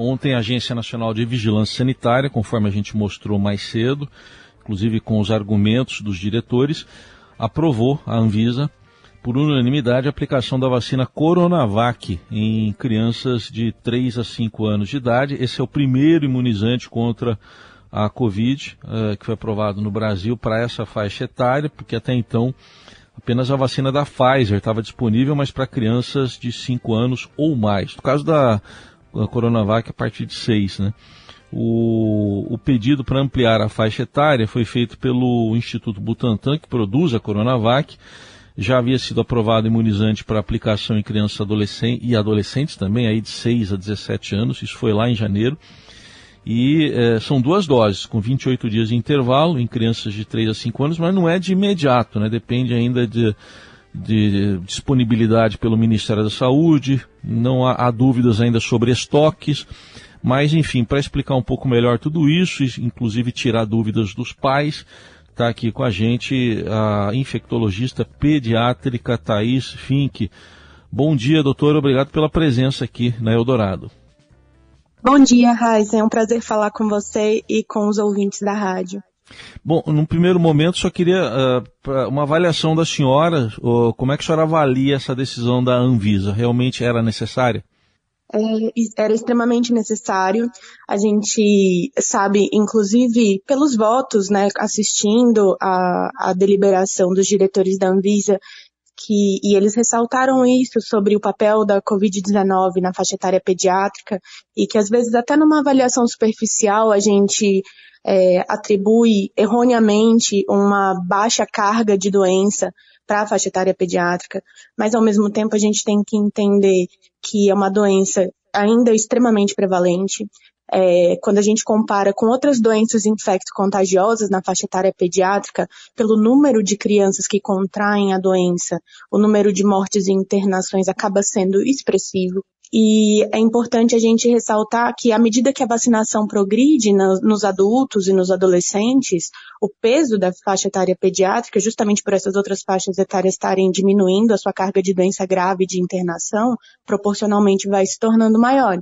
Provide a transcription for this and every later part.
Ontem a Agência Nacional de Vigilância Sanitária, conforme a gente mostrou mais cedo, inclusive com os argumentos dos diretores, aprovou a Anvisa por unanimidade a aplicação da vacina Coronavac em crianças de 3 a 5 anos de idade. Esse é o primeiro imunizante contra a Covid uh, que foi aprovado no Brasil para essa faixa etária, porque até então apenas a vacina da Pfizer estava disponível, mas para crianças de 5 anos ou mais. No caso da Coronavac, a partir de 6, né? O, o pedido para ampliar a faixa etária foi feito pelo Instituto Butantan, que produz a Coronavac. Já havia sido aprovado imunizante para aplicação em crianças adolescentes e adolescentes também, aí de 6 a 17 anos. Isso foi lá em janeiro. E é, são duas doses, com 28 dias de intervalo, em crianças de 3 a 5 anos, mas não é de imediato, né? Depende ainda de, de disponibilidade pelo Ministério da Saúde, não há, há dúvidas ainda sobre estoques, mas enfim, para explicar um pouco melhor tudo isso, inclusive tirar dúvidas dos pais, está aqui com a gente a infectologista pediátrica Thais Fink. Bom dia, doutor, obrigado pela presença aqui na Eldorado. Bom dia, Raiz. É um prazer falar com você e com os ouvintes da rádio. Bom, num primeiro momento, só queria uh, uma avaliação da senhora. Uh, como é que a senhora avalia essa decisão da Anvisa? Realmente era necessária? É, era extremamente necessário. A gente sabe, inclusive, pelos votos, né, assistindo a deliberação dos diretores da Anvisa, que, e eles ressaltaram isso sobre o papel da Covid-19 na faixa etária pediátrica, e que às vezes até numa avaliação superficial a gente é, atribui erroneamente uma baixa carga de doença para a faixa etária pediátrica, mas ao mesmo tempo a gente tem que entender que é uma doença ainda extremamente prevalente. É, quando a gente compara com outras doenças infecto-contagiosas na faixa etária pediátrica, pelo número de crianças que contraem a doença, o número de mortes e internações acaba sendo expressivo. E é importante a gente ressaltar que à medida que a vacinação progride nos adultos e nos adolescentes, o peso da faixa etária pediátrica, justamente por essas outras faixas etárias estarem diminuindo a sua carga de doença grave de internação, proporcionalmente vai se tornando maior.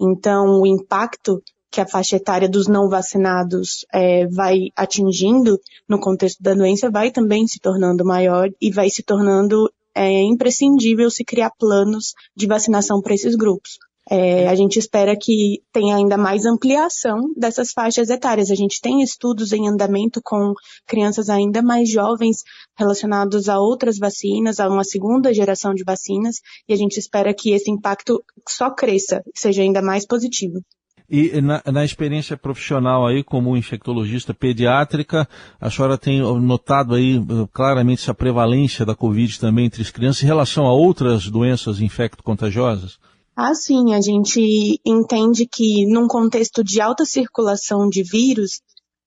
Então, o impacto que a faixa etária dos não vacinados é, vai atingindo no contexto da doença vai também se tornando maior e vai se tornando é imprescindível se criar planos de vacinação para esses grupos. É, a gente espera que tenha ainda mais ampliação dessas faixas etárias. A gente tem estudos em andamento com crianças ainda mais jovens relacionados a outras vacinas, a uma segunda geração de vacinas, e a gente espera que esse impacto só cresça, seja ainda mais positivo. E na, na, experiência profissional aí, como infectologista pediátrica, a senhora tem notado aí eh, claramente essa prevalência da Covid também entre as crianças em relação a outras doenças infecto-contagiosas? Ah, sim, a gente entende que num contexto de alta circulação de vírus,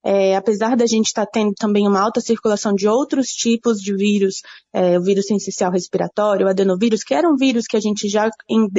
é, apesar da gente estar tá tendo também uma alta circulação de outros tipos de vírus, é, o vírus sensicial respiratório, o adenovírus, que eram vírus que a gente já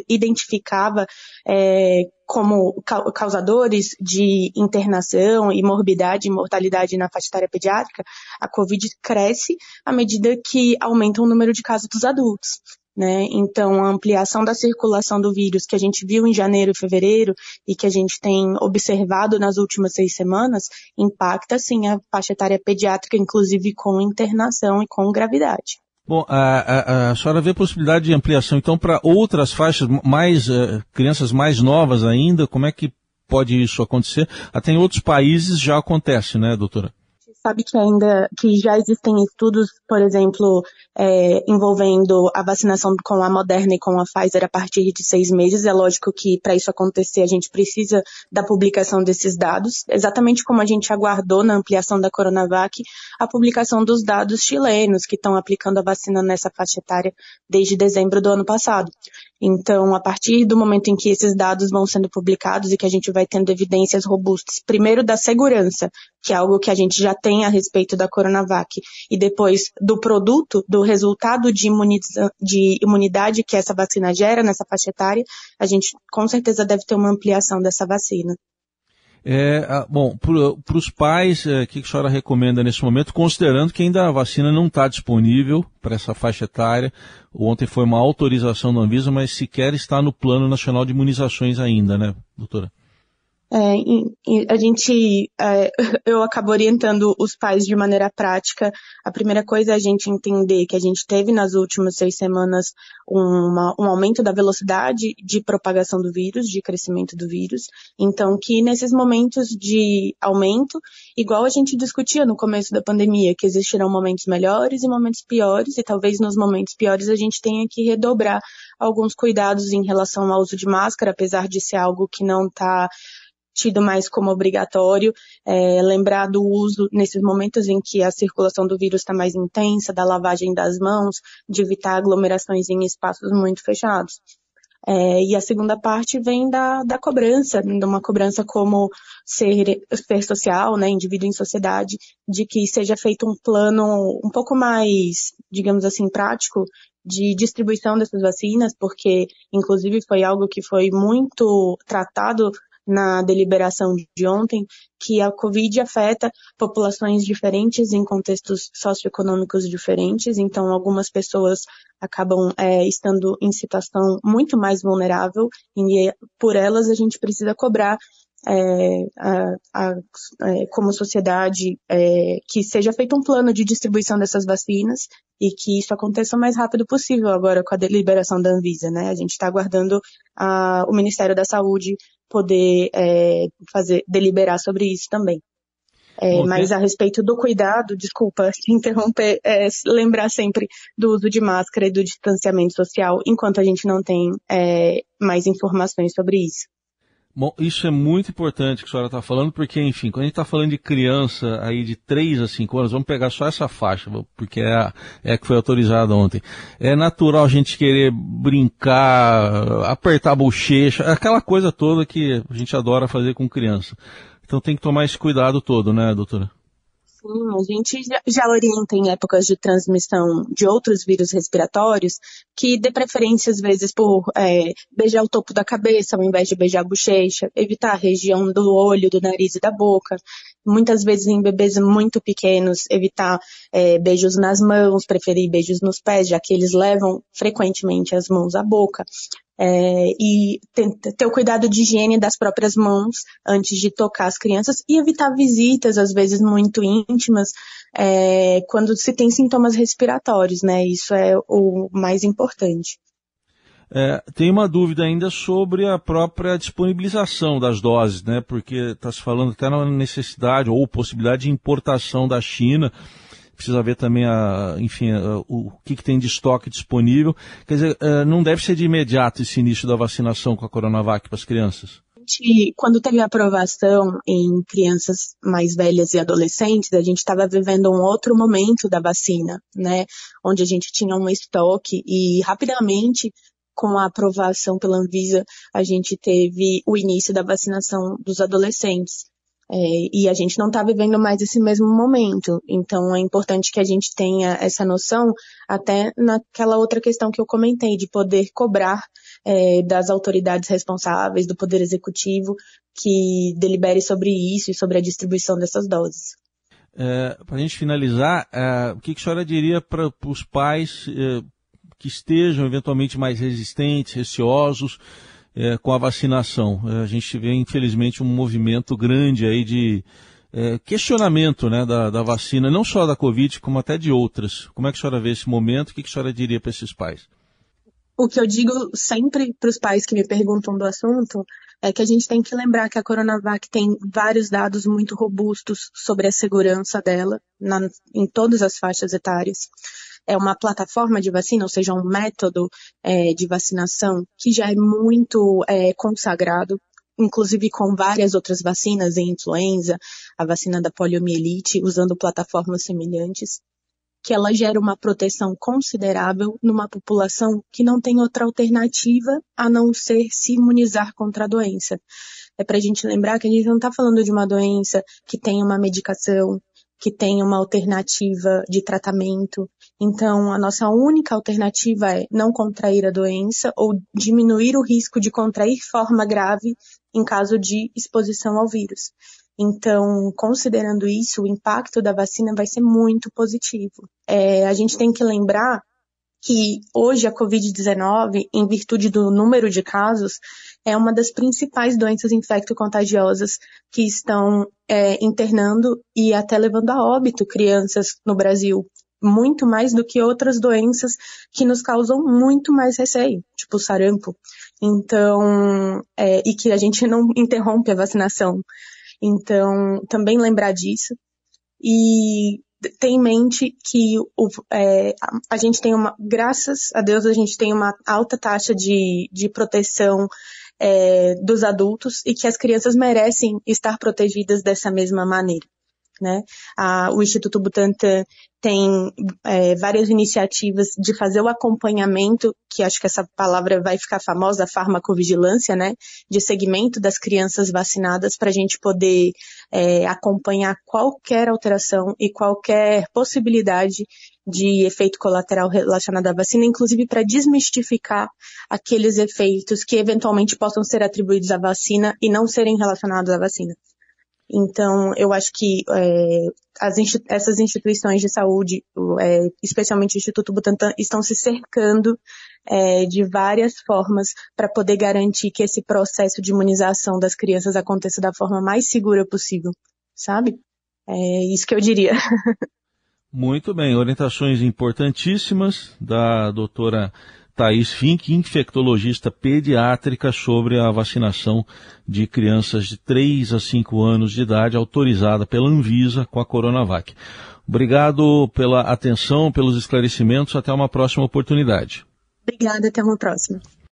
identificava é, como causadores de internação e morbidade e mortalidade na faixa etária pediátrica, a Covid cresce à medida que aumenta o número de casos dos adultos. Né? Então, a ampliação da circulação do vírus que a gente viu em janeiro e fevereiro e que a gente tem observado nas últimas seis semanas impacta, sim, a faixa etária pediátrica, inclusive com internação e com gravidade. Bom, a, a, a senhora vê possibilidade de ampliação, então, para outras faixas, mais uh, crianças mais novas ainda, como é que pode isso acontecer? Até em outros países já acontece, né, doutora? Sabe que ainda que já existem estudos, por exemplo, é, envolvendo a vacinação com a Moderna e com a Pfizer a partir de seis meses. É lógico que para isso acontecer a gente precisa da publicação desses dados, exatamente como a gente aguardou na ampliação da Coronavac, a publicação dos dados chilenos que estão aplicando a vacina nessa faixa etária desde dezembro do ano passado. Então, a partir do momento em que esses dados vão sendo publicados e que a gente vai tendo evidências robustas, primeiro da segurança, que é algo que a gente já tem a respeito da Coronavac, e depois do produto, do resultado de, de imunidade que essa vacina gera nessa faixa etária, a gente com certeza deve ter uma ampliação dessa vacina. É, bom, para os pais, o é, que a senhora recomenda nesse momento, considerando que ainda a vacina não está disponível para essa faixa etária? Ontem foi uma autorização da Anvisa, mas sequer está no Plano Nacional de Imunizações ainda, né, doutora? É, a gente, é, eu acabo orientando os pais de maneira prática. A primeira coisa é a gente entender que a gente teve nas últimas seis semanas uma, um aumento da velocidade de propagação do vírus, de crescimento do vírus. Então, que nesses momentos de aumento, igual a gente discutia no começo da pandemia, que existirão momentos melhores e momentos piores, e talvez nos momentos piores a gente tenha que redobrar alguns cuidados em relação ao uso de máscara, apesar de ser algo que não está tido mais como obrigatório, é, lembrar do uso nesses momentos em que a circulação do vírus está mais intensa, da lavagem das mãos, de evitar aglomerações em espaços muito fechados. É, e a segunda parte vem da, da cobrança, de uma cobrança como ser, ser social, né, indivíduo em sociedade, de que seja feito um plano um pouco mais, digamos assim, prático de distribuição dessas vacinas, porque inclusive foi algo que foi muito tratado na deliberação de ontem que a Covid afeta populações diferentes em contextos socioeconômicos diferentes, então algumas pessoas acabam é, estando em situação muito mais vulnerável e por elas a gente precisa cobrar é, a, a, é, como sociedade é, que seja feito um plano de distribuição dessas vacinas e que isso aconteça o mais rápido possível agora com a deliberação da Anvisa, né? A gente está aguardando a, o Ministério da Saúde poder é, fazer deliberar sobre isso também. É. Mas a respeito do cuidado, desculpa te interromper, é, lembrar sempre do uso de máscara e do distanciamento social, enquanto a gente não tem é, mais informações sobre isso. Bom, isso é muito importante que a senhora está falando, porque, enfim, quando a gente está falando de criança aí de 3 a 5 anos, vamos pegar só essa faixa, porque é a, é a que foi autorizada ontem. É natural a gente querer brincar, apertar a bochecha, aquela coisa toda que a gente adora fazer com criança. Então tem que tomar esse cuidado todo, né, doutora? Sim, a gente já, orienta em épocas de transmissão de outros vírus respiratórios que dê preferência, às vezes, por é, beijar o topo da cabeça ao invés de beijar a bochecha, evitar a região do olho, do nariz e da boca. Muitas vezes em bebês muito pequenos, evitar é, beijos nas mãos, preferir beijos nos pés, já que eles levam frequentemente as mãos à boca é, e ter, o cuidado de higiene das próprias mãos antes de tocar as crianças e evitar visitas, às vezes muito íntimas, é, quando se tem sintomas respiratórios, né? Isso é o mais importante. É, tem uma dúvida ainda sobre a própria disponibilização das doses, né? Porque está se falando até na necessidade ou possibilidade de importação da China precisa ver também a, enfim, a, o, que, que, tem de estoque disponível. Quer dizer, uh, não deve ser de imediato esse início da vacinação com a Coronavac para as crianças. Quando teve a aprovação em crianças mais velhas e adolescentes, a gente estava vivendo um outro momento da vacina, né? Onde a gente tinha um estoque e rapidamente com a aprovação pela Anvisa, a gente teve o início da vacinação dos adolescentes. É, e a gente não está vivendo mais esse mesmo momento. Então é importante que a gente tenha essa noção até naquela outra questão que eu comentei, de poder cobrar é, das autoridades responsáveis, do Poder Executivo, que delibere sobre isso e sobre a distribuição dessas doses. É, para a gente finalizar, é, o que, que a senhora diria para os pais é, que estejam eventualmente mais resistentes, receosos, é, com a vacinação. É, a gente vê, infelizmente, um movimento grande aí de é, questionamento né, da, da, vacina, não só da Covid, como até de outras. Como é que a senhora vê esse momento? O que a senhora diria para esses pais? O que eu digo sempre para os pais que me perguntam do assunto é que a gente tem que lembrar que a Coronavac tem vários dados muito robustos sobre a segurança dela na, em todas as faixas etárias é uma plataforma de vacina, ou seja, um método é, de vacinação que já é muito é, consagrado, inclusive com várias outras vacinas em influenza, a vacina da poliomielite, usando plataformas semelhantes, que ela gera uma proteção considerável numa população que não tem outra alternativa a não ser se imunizar contra a doença. É para a gente lembrar que a gente não está falando de uma doença que tem uma medicação, que tem uma alternativa de tratamento, Então, a nossa única alternativa é não contrair a doença ou diminuir o risco de contrair forma grave em caso de exposição ao vírus. Então, considerando isso, o impacto da vacina vai ser muito positivo. É, a gente tem que lembrar que hoje a Covid-19, em virtude do número de casos, é uma das principais doenças infecto-contagiosas que estão é, internando e até levando a óbito crianças no Brasil muito mais do que outras doenças que nos causam muito mais receio, tipo sarampo. Então, é, e que a gente não interrompe a vacinação. Então, também lembrar disso. E ter em mente que o, é, a gente tem uma, graças a Deus, a gente tem uma alta taxa de, de proteção é, dos adultos e que as crianças merecem estar protegidas dessa mesma maneira. Né? A, o Instituto Butantan tem é, várias iniciativas de fazer o acompanhamento, que acho que essa palavra vai ficar famosa, farmacovigilância, né? De segmento das crianças vacinadas para a gente poder é, acompanhar qualquer alteração e qualquer possibilidade de efeito colateral relacionado à vacina, inclusive para desmistificar aqueles efeitos que eventualmente possam ser atribuídos à vacina e não serem relacionados à vacina. Então, eu acho que é, as, essas instituições de saúde, é, especialmente o Instituto Butantan, estão se cercando é, de várias formas para poder garantir que esse processo de imunização das crianças aconteça da forma mais segura possível, sabe? É isso que eu diria. Muito bem, orientações importantíssimas da doutora Thais Fink, infectologista pediátrica, sobre a vacinação de crianças de 3 a 5 anos de idade autorizada pela Anvisa com a Coronavac. Obrigado pela atenção, pelos esclarecimentos. Até uma próxima oportunidade. Obrigada, até uma próxima.